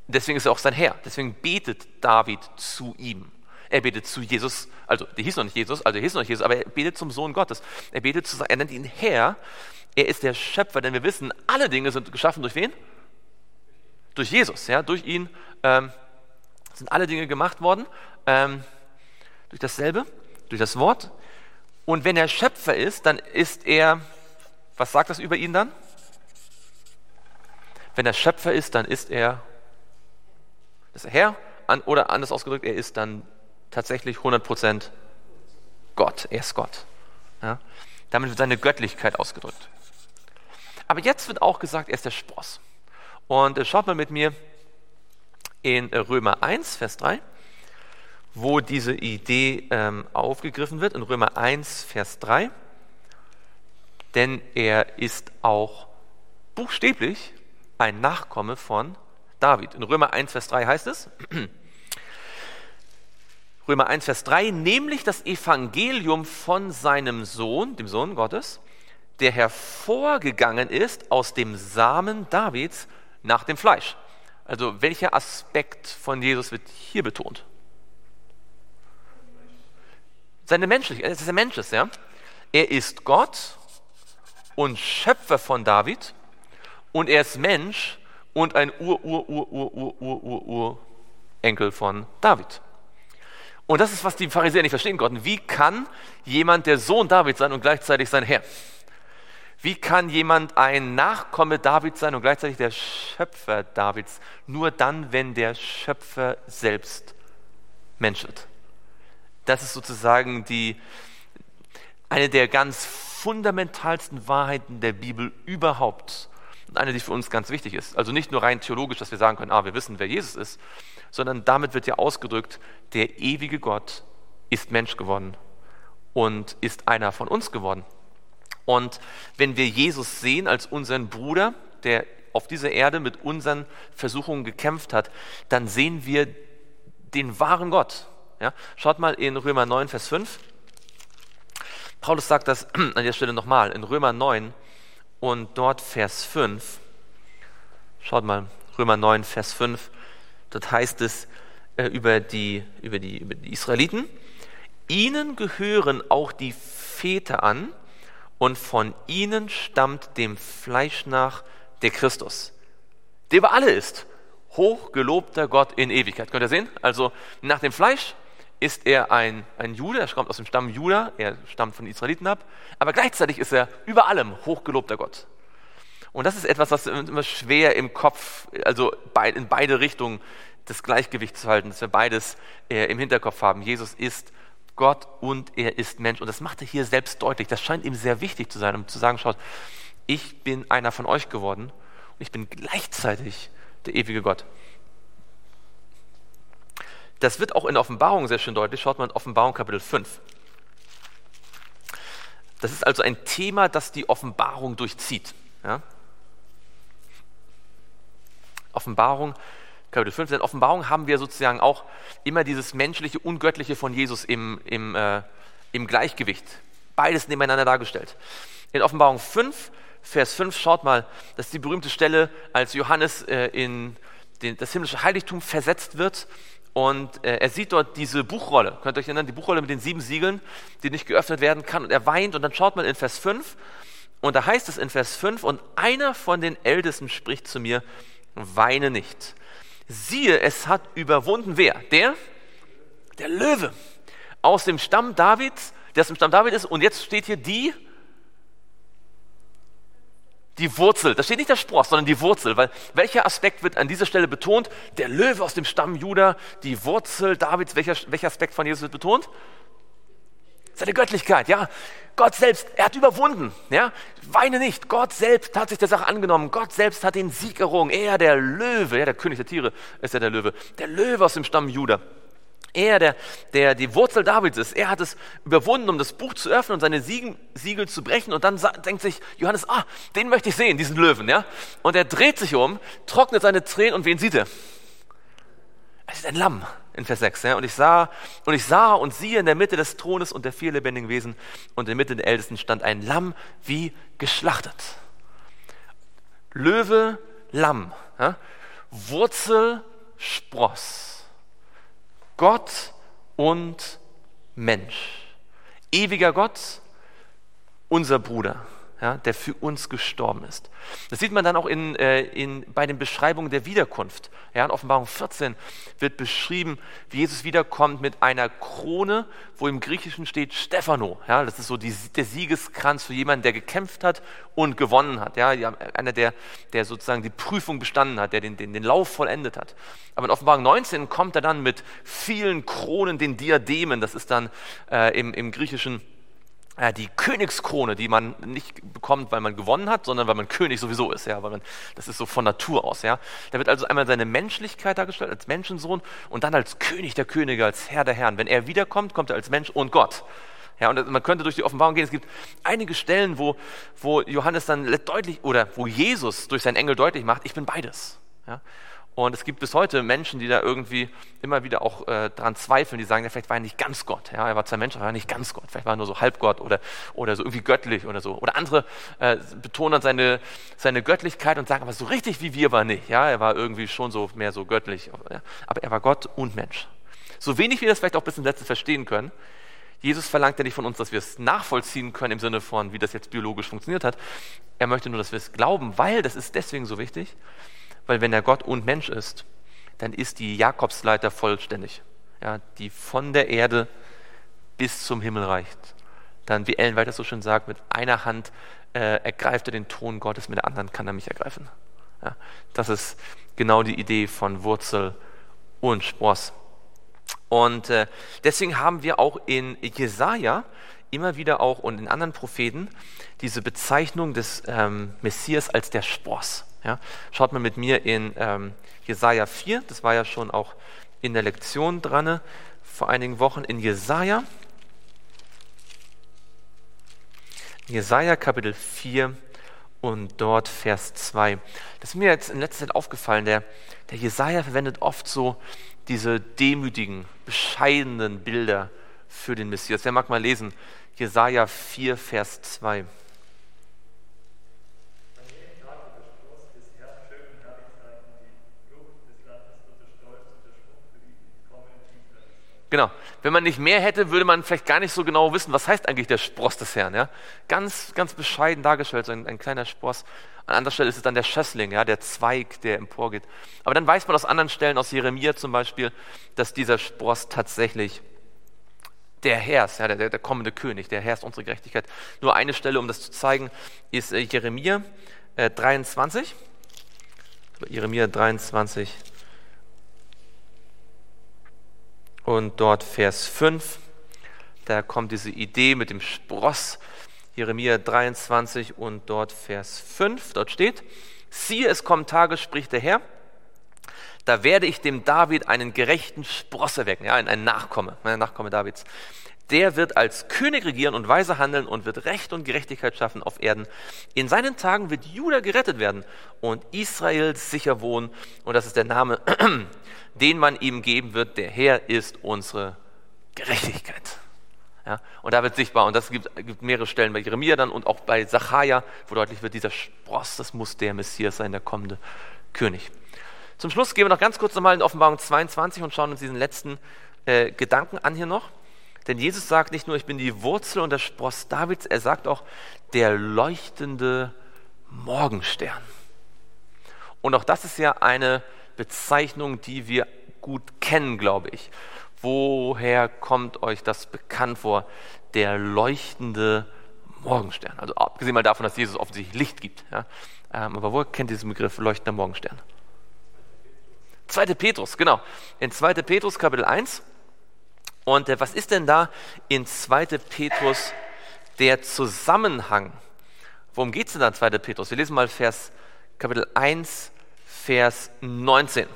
Deswegen ist er auch sein Herr. Deswegen betet David zu ihm. Er betet zu Jesus, also der hieß noch nicht Jesus, also er hieß noch nicht Jesus, aber er betet zum Sohn Gottes. Er betet zu, er nennt ihn Herr. Er ist der Schöpfer, denn wir wissen, alle Dinge sind geschaffen durch wen? Durch Jesus, ja, durch ihn ähm, sind alle Dinge gemacht worden, ähm, durch dasselbe, durch das Wort. Und wenn er Schöpfer ist, dann ist er, was sagt das über ihn dann? Wenn er Schöpfer ist, dann ist er ist er Herr an, oder anders ausgedrückt, er ist dann tatsächlich 100% Gott. Er ist Gott. Ja? Damit wird seine Göttlichkeit ausgedrückt. Aber jetzt wird auch gesagt, er ist der Spross. Und äh, schaut mal mit mir in Römer 1, Vers 3, wo diese Idee ähm, aufgegriffen wird. In Römer 1, Vers 3. Denn er ist auch buchstäblich ein Nachkomme von David. In Römer 1, Vers 3 heißt es, Römer 1, Vers 3, nämlich das Evangelium von seinem Sohn, dem Sohn Gottes, der hervorgegangen ist aus dem Samen Davids nach dem Fleisch. Also welcher Aspekt von Jesus wird hier betont? Seine Menschlichkeit, dass er Mensch ist, ja. Er ist Gott und Schöpfer von David und er ist Mensch und ein Ur-Ur-Ur-Ur-Ur-Ur-Ur-Enkel von David. Und das ist, was die Pharisäer nicht verstehen konnten. Wie kann jemand der Sohn David sein und gleichzeitig sein Herr? Wie kann jemand ein Nachkomme Davids sein und gleichzeitig der Schöpfer Davids? Nur dann, wenn der Schöpfer selbst Mensch wird. Das ist sozusagen die, eine der ganz fundamentalsten Wahrheiten der Bibel überhaupt und eine, die für uns ganz wichtig ist. Also nicht nur rein theologisch, dass wir sagen können, ah, wir wissen, wer Jesus ist, sondern damit wird ja ausgedrückt, der ewige Gott ist Mensch geworden und ist einer von uns geworden. Und wenn wir Jesus sehen als unseren Bruder, der auf dieser Erde mit unseren Versuchungen gekämpft hat, dann sehen wir den wahren Gott. Ja? Schaut mal in Römer 9, Vers 5. Paulus sagt das an der Stelle nochmal, in Römer 9, und dort Vers 5, schaut mal, Römer 9, Vers 5, dort heißt es äh, über, die, über, die, über die Israeliten, Ihnen gehören auch die Väter an und von ihnen stammt dem Fleisch nach der Christus, der über alle ist. Hochgelobter Gott in Ewigkeit. Könnt ihr sehen? Also nach dem Fleisch ist er ein, ein Jude, er kommt aus dem Stamm Juda, er stammt von den Israeliten ab, aber gleichzeitig ist er über allem hochgelobter Gott. Und das ist etwas, was immer schwer im Kopf, also in beide Richtungen das Gleichgewicht zu halten, dass wir beides äh, im Hinterkopf haben. Jesus ist Gott und er ist Mensch. Und das macht er hier selbst deutlich. Das scheint ihm sehr wichtig zu sein, um zu sagen, schaut, ich bin einer von euch geworden und ich bin gleichzeitig der ewige Gott. Das wird auch in Offenbarung sehr schön deutlich. Schaut mal in Offenbarung Kapitel 5. Das ist also ein Thema, das die Offenbarung durchzieht. Ja? Offenbarung Kapitel 15. In Offenbarung haben wir sozusagen auch immer dieses menschliche, ungöttliche von Jesus im, im, äh, im Gleichgewicht. Beides nebeneinander dargestellt. In Offenbarung 5, Vers 5, schaut mal, das ist die berühmte Stelle, als Johannes äh, in den, das himmlische Heiligtum versetzt wird und äh, er sieht dort diese Buchrolle. Könnt ihr euch erinnern, die Buchrolle mit den sieben Siegeln, die nicht geöffnet werden kann. Und er weint und dann schaut man in Vers 5 und da heißt es in Vers 5, und einer von den Ältesten spricht zu mir, weine nicht siehe, es hat überwunden wer? Der? Der Löwe aus dem Stamm Davids, der aus dem Stamm David ist. Und jetzt steht hier die, die Wurzel. Da steht nicht der Spross, sondern die Wurzel. Weil welcher Aspekt wird an dieser Stelle betont? Der Löwe aus dem Stamm Juda, die Wurzel Davids. Welcher, welcher Aspekt von Jesus wird betont? Seine Göttlichkeit, ja. Gott selbst, er hat überwunden, ja. Weine nicht. Gott selbst hat sich der Sache angenommen. Gott selbst hat den Sieg errungen. Er, der Löwe, ja, der König der Tiere ist ja der Löwe. Der Löwe aus dem Stamm Juda. Er, der, der die Wurzel Davids ist, er hat es überwunden, um das Buch zu öffnen und seine Siegen, Siegel zu brechen. Und dann denkt sich Johannes, ah, den möchte ich sehen, diesen Löwen, ja. Und er dreht sich um, trocknet seine Tränen und wen sieht er? Es ist ein Lamm in Vers 6. Ja? Und, ich sah, und ich sah und siehe in der Mitte des Thrones und der vier lebendigen Wesen und in der Mitte der Ältesten stand ein Lamm wie geschlachtet. Löwe, Lamm. Ja? Wurzel, Spross. Gott und Mensch. Ewiger Gott, unser Bruder ja, der für uns gestorben ist. Das sieht man dann auch in, äh, in, bei den Beschreibungen der Wiederkunft. Ja, in Offenbarung 14 wird beschrieben, wie Jesus wiederkommt mit einer Krone, wo im Griechischen steht Stephano. Ja, das ist so die, der Siegeskranz für jemanden, der gekämpft hat und gewonnen hat. Ja, einer, der, der sozusagen die Prüfung bestanden hat, der den, den, den Lauf vollendet hat. Aber in Offenbarung 19 kommt er dann mit vielen Kronen, den Diademen. Das ist dann äh, im, im Griechischen die Königskrone, die man nicht bekommt, weil man gewonnen hat, sondern weil man König sowieso ist, ja, weil man, das ist so von Natur aus, ja. Da wird also einmal seine Menschlichkeit dargestellt als Menschensohn und dann als König der Könige, als Herr der Herren. Wenn er wiederkommt, kommt er als Mensch und Gott. Ja, und man könnte durch die Offenbarung gehen. Es gibt einige Stellen, wo, wo Johannes dann deutlich oder wo Jesus durch seinen Engel deutlich macht, ich bin beides. Ja. Und es gibt bis heute Menschen, die da irgendwie immer wieder auch äh, dran zweifeln, die sagen, ja, vielleicht war er nicht ganz Gott. Ja, er war zwar Mensch, aber er war nicht ganz Gott. Vielleicht war er nur so Halbgott oder, oder so irgendwie göttlich oder so. Oder andere äh, betonen seine, seine Göttlichkeit und sagen, aber so richtig wie wir war nicht. Ja, er war irgendwie schon so mehr so göttlich. Ja, aber er war Gott und Mensch. So wenig wir das vielleicht auch bis zum Letzten verstehen können, Jesus verlangt ja nicht von uns, dass wir es nachvollziehen können im Sinne von, wie das jetzt biologisch funktioniert hat. Er möchte nur, dass wir es glauben, weil das ist deswegen so wichtig, weil wenn er Gott und Mensch ist, dann ist die Jakobsleiter vollständig, ja, die von der Erde bis zum Himmel reicht. Dann, wie Ellen weiter so schön sagt, mit einer Hand äh, ergreift er den Thron Gottes, mit der anderen kann er mich ergreifen. Ja, das ist genau die Idee von Wurzel und Spross. Und äh, deswegen haben wir auch in Jesaja immer wieder auch und in anderen Propheten diese Bezeichnung des ähm, Messias als der Spross. Ja? Schaut mal mit mir in ähm, Jesaja 4, das war ja schon auch in der Lektion dran vor einigen Wochen in Jesaja. Jesaja Kapitel 4 und dort Vers 2. Das ist mir jetzt in letzter Zeit aufgefallen. Der, der Jesaja verwendet oft so diese demütigen, bescheidenen Bilder für den Messias. Wer mag mal lesen? Jesaja 4, Vers 2. Genau. Wenn man nicht mehr hätte, würde man vielleicht gar nicht so genau wissen, was heißt eigentlich der Spross des Herrn. Ja? Ganz, ganz bescheiden dargestellt, so ein, ein kleiner Spross. An anderer Stelle ist es dann der Schössling, ja, der Zweig, der emporgeht. Aber dann weiß man aus anderen Stellen, aus Jeremia zum Beispiel, dass dieser Spross tatsächlich der herrscht, ja, der, der, kommende König, der herrscht unsere Gerechtigkeit. Nur eine Stelle, um das zu zeigen, ist äh, Jeremia äh, 23. Jeremia 23 und dort Vers 5. Da kommt diese Idee mit dem Spross. Jeremia 23 und dort Vers 5. Dort steht, siehe, es kommen Tage, spricht der Herr, da werde ich dem David einen gerechten Spross erwecken, ja, ein Nachkomme, ein Nachkomme Davids. Der wird als König regieren und weise handeln und wird Recht und Gerechtigkeit schaffen auf Erden. In seinen Tagen wird Juda gerettet werden und Israel sicher wohnen. Und das ist der Name, den man ihm geben wird. Der Herr ist unsere Gerechtigkeit. Ja, und da wird sichtbar, und das gibt, gibt mehrere Stellen bei Jeremia dann und auch bei Sacharja, wo deutlich wird, dieser Spross, das muss der Messias sein, der kommende König. Zum Schluss gehen wir noch ganz kurz nochmal in Offenbarung 22 und schauen uns diesen letzten äh, Gedanken an hier noch. Denn Jesus sagt nicht nur, ich bin die Wurzel und der Spross Davids, er sagt auch, der leuchtende Morgenstern. Und auch das ist ja eine Bezeichnung, die wir gut kennen, glaube ich. Woher kommt euch das bekannt vor? Der leuchtende Morgenstern. Also abgesehen mal davon, dass Jesus offensichtlich Licht gibt. Ja? Ähm, aber woher kennt ihr diesen Begriff leuchtender Morgenstern? 2. Petrus, genau. In 2. Petrus Kapitel 1. Und äh, was ist denn da in 2. Petrus der Zusammenhang? Worum geht es denn da in 2. Petrus? Wir lesen mal Vers Kapitel 1, Vers 19.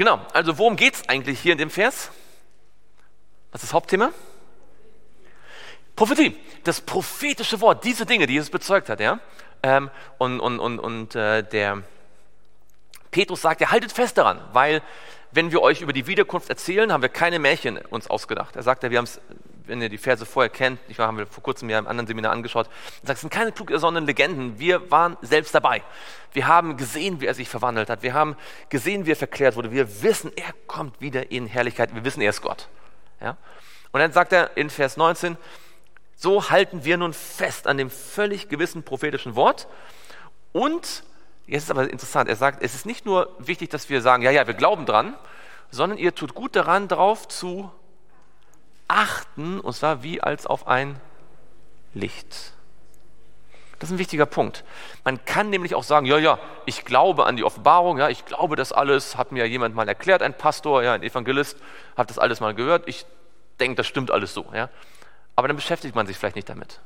Genau, also worum geht es eigentlich hier in dem Vers? Was ist das Hauptthema? Prophetie, das prophetische Wort, diese Dinge, die Jesus bezeugt hat. Ja? Ähm, und und, und, und äh, der Petrus sagt, ja, haltet fest daran, weil wenn wir euch über die Wiederkunft erzählen, haben wir keine Märchen uns ausgedacht. Er sagt ja, wir haben es wenn ihr die Verse vorher kennt, ich haben wir vor kurzem ja im anderen Seminar angeschaut, sagt, es sind keine klug ersonnenen Legenden. Wir waren selbst dabei. Wir haben gesehen, wie er sich verwandelt hat. Wir haben gesehen, wie er verklärt wurde. Wir wissen, er kommt wieder in Herrlichkeit. Wir wissen, er ist Gott. Ja? Und dann sagt er in Vers 19, so halten wir nun fest an dem völlig gewissen prophetischen Wort. Und, jetzt ist aber interessant, er sagt, es ist nicht nur wichtig, dass wir sagen, ja, ja, wir glauben dran, sondern ihr tut gut daran, darauf zu achten, und zwar wie als auf ein Licht. Das ist ein wichtiger Punkt. Man kann nämlich auch sagen, ja, ja, ich glaube an die Offenbarung, ja, ich glaube das alles, hat mir jemand mal erklärt, ein Pastor, ja, ein Evangelist, hat das alles mal gehört, ich denke, das stimmt alles so, ja. Aber dann beschäftigt man sich vielleicht nicht damit.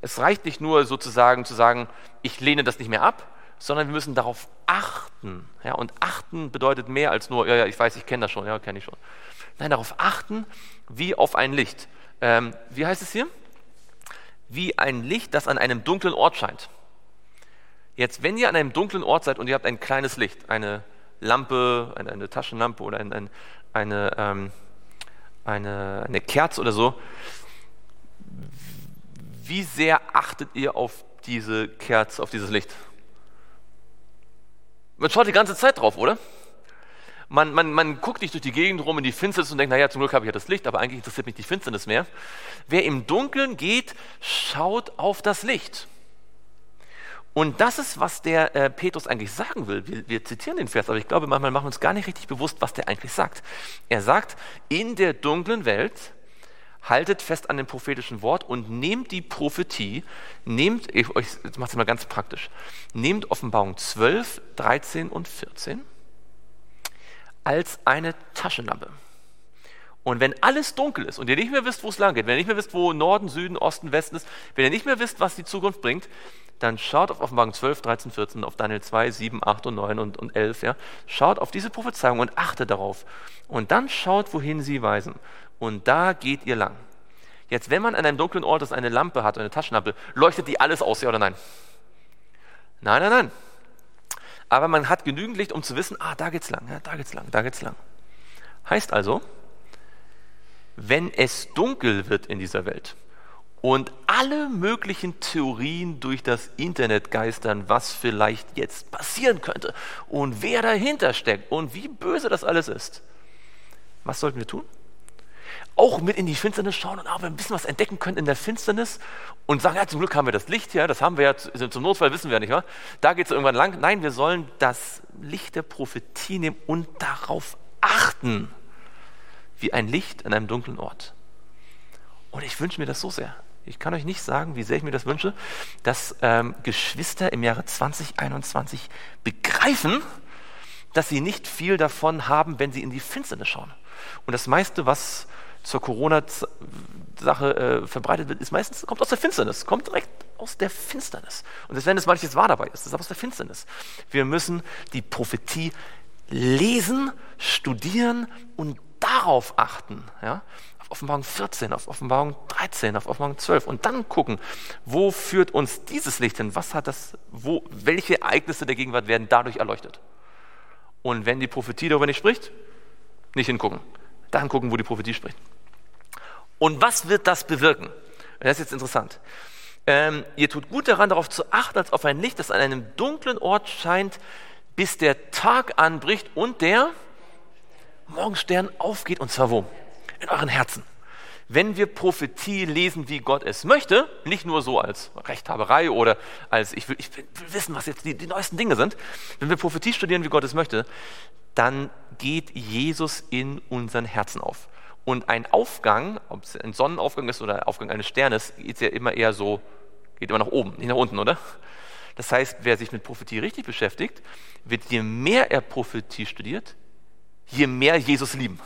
Es reicht nicht nur sozusagen zu sagen, ich lehne das nicht mehr ab, sondern wir müssen darauf achten. Ja, und achten bedeutet mehr als nur, ja, ja, ich weiß, ich kenne das schon, ja, kenne ich schon. Nein, darauf achten, wie auf ein Licht. Ähm, wie heißt es hier? Wie ein Licht, das an einem dunklen Ort scheint. Jetzt, wenn ihr an einem dunklen Ort seid und ihr habt ein kleines Licht, eine Lampe, eine, eine Taschenlampe oder ein, ein, eine, ähm, eine, eine Kerze oder so, wie sehr achtet ihr auf diese Kerze, auf dieses Licht? Man schaut die ganze Zeit drauf, oder? Man, man, man guckt nicht durch die Gegend rum in die Finsternis und denkt, naja, zum Glück habe ich ja das Licht, aber eigentlich interessiert mich die Finsternis mehr. Wer im Dunkeln geht, schaut auf das Licht. Und das ist, was der äh, Petrus eigentlich sagen will. Wir, wir, zitieren den Vers, aber ich glaube, manchmal machen wir uns gar nicht richtig bewusst, was der eigentlich sagt. Er sagt, in der dunklen Welt haltet fest an dem prophetischen Wort und nehmt die Prophetie, nehmt, ich, jetzt macht es mal ganz praktisch, nehmt Offenbarung 12, 13 und 14 als eine Taschenlampe. Und wenn alles dunkel ist und ihr nicht mehr wisst, wo es lang geht, wenn ihr nicht mehr wisst, wo Norden, Süden, Osten, Westen ist, wenn ihr nicht mehr wisst, was die Zukunft bringt, dann schaut auf Offenbarung 12, 13, 14, auf Daniel 2, 7, 8 und 9 und, und 11. Ja. Schaut auf diese Prophezeiung und achtet darauf. Und dann schaut, wohin sie weisen. Und da geht ihr lang. Jetzt, wenn man an einem dunklen Ort ist, eine Lampe hat, eine Taschenlampe, leuchtet die alles aus, ja oder nein? Nein, nein, nein. Aber man hat genügend Licht, um zu wissen, ah, da geht's lang, ja, da geht's lang, da geht's lang. Heißt also, wenn es dunkel wird in dieser Welt und alle möglichen Theorien durch das Internet geistern, was vielleicht jetzt passieren könnte und wer dahinter steckt und wie böse das alles ist, was sollten wir tun? Auch mit in die Finsternis schauen und auch ein bisschen was entdecken können in der Finsternis und sagen, ja, zum Glück haben wir das Licht, ja, das haben wir ja, zum Notfall wissen wir ja nicht, wa? da geht es irgendwann lang. Nein, wir sollen das Licht der Prophetie nehmen und darauf achten wie ein Licht an einem dunklen Ort. Und ich wünsche mir das so sehr. Ich kann euch nicht sagen, wie sehr ich mir das wünsche, dass ähm, Geschwister im Jahre 2021 begreifen, dass sie nicht viel davon haben, wenn sie in die Finsternis schauen. Und das meiste, was zur Corona-Sache äh, verbreitet wird, ist meistens, kommt aus der Finsternis, kommt direkt aus der Finsternis. Und das, wenn es manches wahr dabei ist, das ist aus der Finsternis. Wir müssen die Prophetie lesen, studieren und darauf achten, ja, auf Offenbarung 14, auf Offenbarung 13, auf Offenbarung 12 und dann gucken, wo führt uns dieses Licht hin? Was hat das, wo, welche Ereignisse der Gegenwart werden dadurch erleuchtet? Und wenn die Prophetie darüber nicht spricht, nicht hingucken. Dann gucken, wo die Prophetie spricht. Und was wird das bewirken? Das ist jetzt interessant. Ähm, ihr tut gut daran, darauf zu achten, als auf ein Licht, das an einem dunklen Ort scheint, bis der Tag anbricht und der Morgenstern aufgeht und zwar wo? In euren Herzen. Wenn wir Prophetie lesen, wie Gott es möchte, nicht nur so als Rechthaberei oder als ich will, ich will wissen, was jetzt die, die neuesten Dinge sind, wenn wir Prophetie studieren, wie Gott es möchte, dann geht Jesus in unseren Herzen auf. Und ein Aufgang, ob es ein Sonnenaufgang ist oder Aufgang eines Sternes, geht ja immer eher so, geht immer nach oben, nicht nach unten, oder? Das heißt, wer sich mit Prophetie richtig beschäftigt, wird je mehr er Prophetie studiert, je mehr Jesus lieben.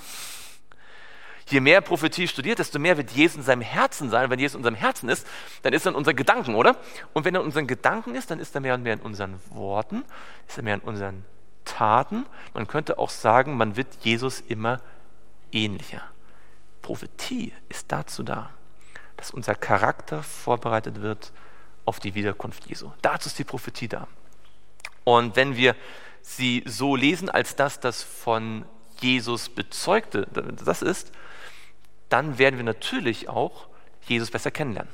Je mehr Prophetie studiert, desto mehr wird Jesus in seinem Herzen sein. Und wenn Jesus in unserem Herzen ist, dann ist er in unseren Gedanken, oder? Und wenn er in unseren Gedanken ist, dann ist er mehr und mehr in unseren Worten, ist er mehr in unseren Taten. Man könnte auch sagen, man wird Jesus immer ähnlicher. Prophetie ist dazu da, dass unser Charakter vorbereitet wird auf die Wiederkunft Jesu. Dazu ist die Prophetie da. Und wenn wir sie so lesen, als dass das von Jesus bezeugte, das ist, dann werden wir natürlich auch Jesus besser kennenlernen.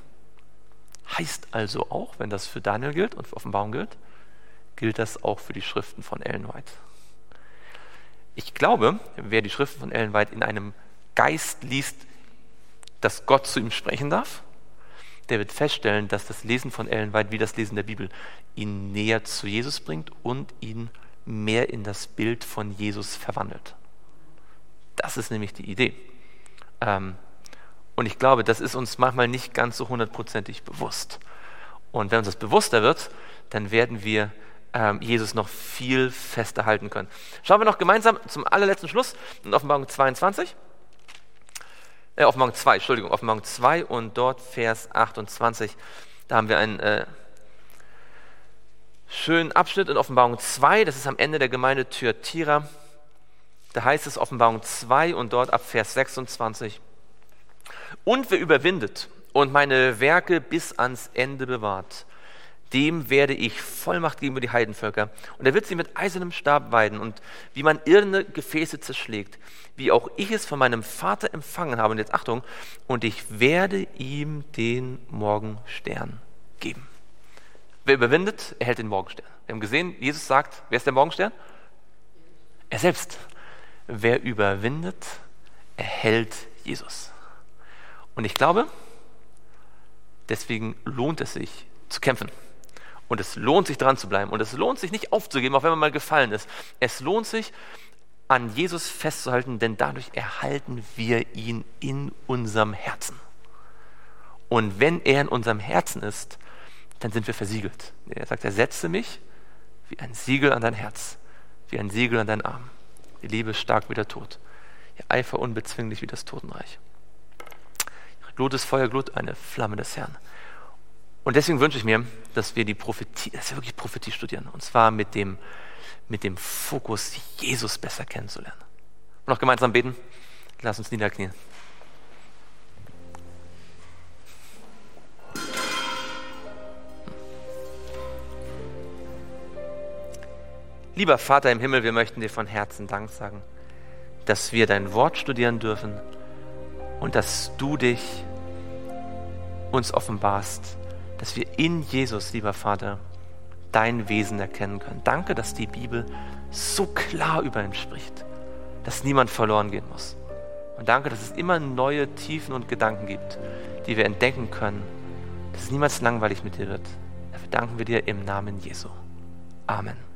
Heißt also auch, wenn das für Daniel gilt und für Offenbarung gilt, gilt das auch für die Schriften von Ellen White. Ich glaube, wer die Schriften von Ellen White in einem Geist liest, dass Gott zu ihm sprechen darf, der wird feststellen, dass das Lesen von Ellen White wie das Lesen der Bibel ihn näher zu Jesus bringt und ihn mehr in das Bild von Jesus verwandelt. Das ist nämlich die Idee. Ähm, und ich glaube, das ist uns manchmal nicht ganz so hundertprozentig bewusst. Und wenn uns das bewusster wird, dann werden wir ähm, Jesus noch viel fester halten können. Schauen wir noch gemeinsam zum allerletzten Schluss in Offenbarung 22. Äh, Offenbarung 2, Entschuldigung, Offenbarung 2 und dort Vers 28. Da haben wir einen äh, schönen Abschnitt in Offenbarung 2, das ist am Ende der Gemeinde Thyatira. Da heißt es Offenbarung 2 und dort ab Vers 26. Und wer überwindet und meine Werke bis ans Ende bewahrt, dem werde ich Vollmacht geben über die Heidenvölker. Und er wird sie mit eisernem Stab weiden und wie man irrende Gefäße zerschlägt, wie auch ich es von meinem Vater empfangen habe. Und jetzt Achtung, und ich werde ihm den Morgenstern geben. Wer überwindet, erhält den Morgenstern. Wir haben gesehen, Jesus sagt, wer ist der Morgenstern? Er selbst. Wer überwindet, erhält Jesus. Und ich glaube, deswegen lohnt es sich zu kämpfen. Und es lohnt sich dran zu bleiben. Und es lohnt sich nicht aufzugeben, auch wenn man mal gefallen ist. Es lohnt sich, an Jesus festzuhalten, denn dadurch erhalten wir ihn in unserem Herzen. Und wenn er in unserem Herzen ist, dann sind wir versiegelt. Er sagt, er setze mich wie ein Siegel an dein Herz, wie ein Siegel an deinen Arm. Die Liebe stark wie der Tod, ihr Eifer unbezwinglich wie das Totenreich. Ihre Glut ist Feuerglut, eine Flamme des Herrn. Und deswegen wünsche ich mir, dass wir die Prophetie, dass wir wirklich Prophetie studieren. Und zwar mit dem, mit dem Fokus, Jesus besser kennenzulernen. Und noch gemeinsam beten. Lass uns niederknien. Lieber Vater im Himmel, wir möchten dir von Herzen Dank sagen, dass wir dein Wort studieren dürfen und dass du dich uns offenbarst, dass wir in Jesus, lieber Vater, dein Wesen erkennen können. Danke, dass die Bibel so klar über ihn spricht, dass niemand verloren gehen muss. Und danke, dass es immer neue Tiefen und Gedanken gibt, die wir entdecken können, dass es niemals langweilig mit dir wird. Dafür danken wir dir im Namen Jesu. Amen.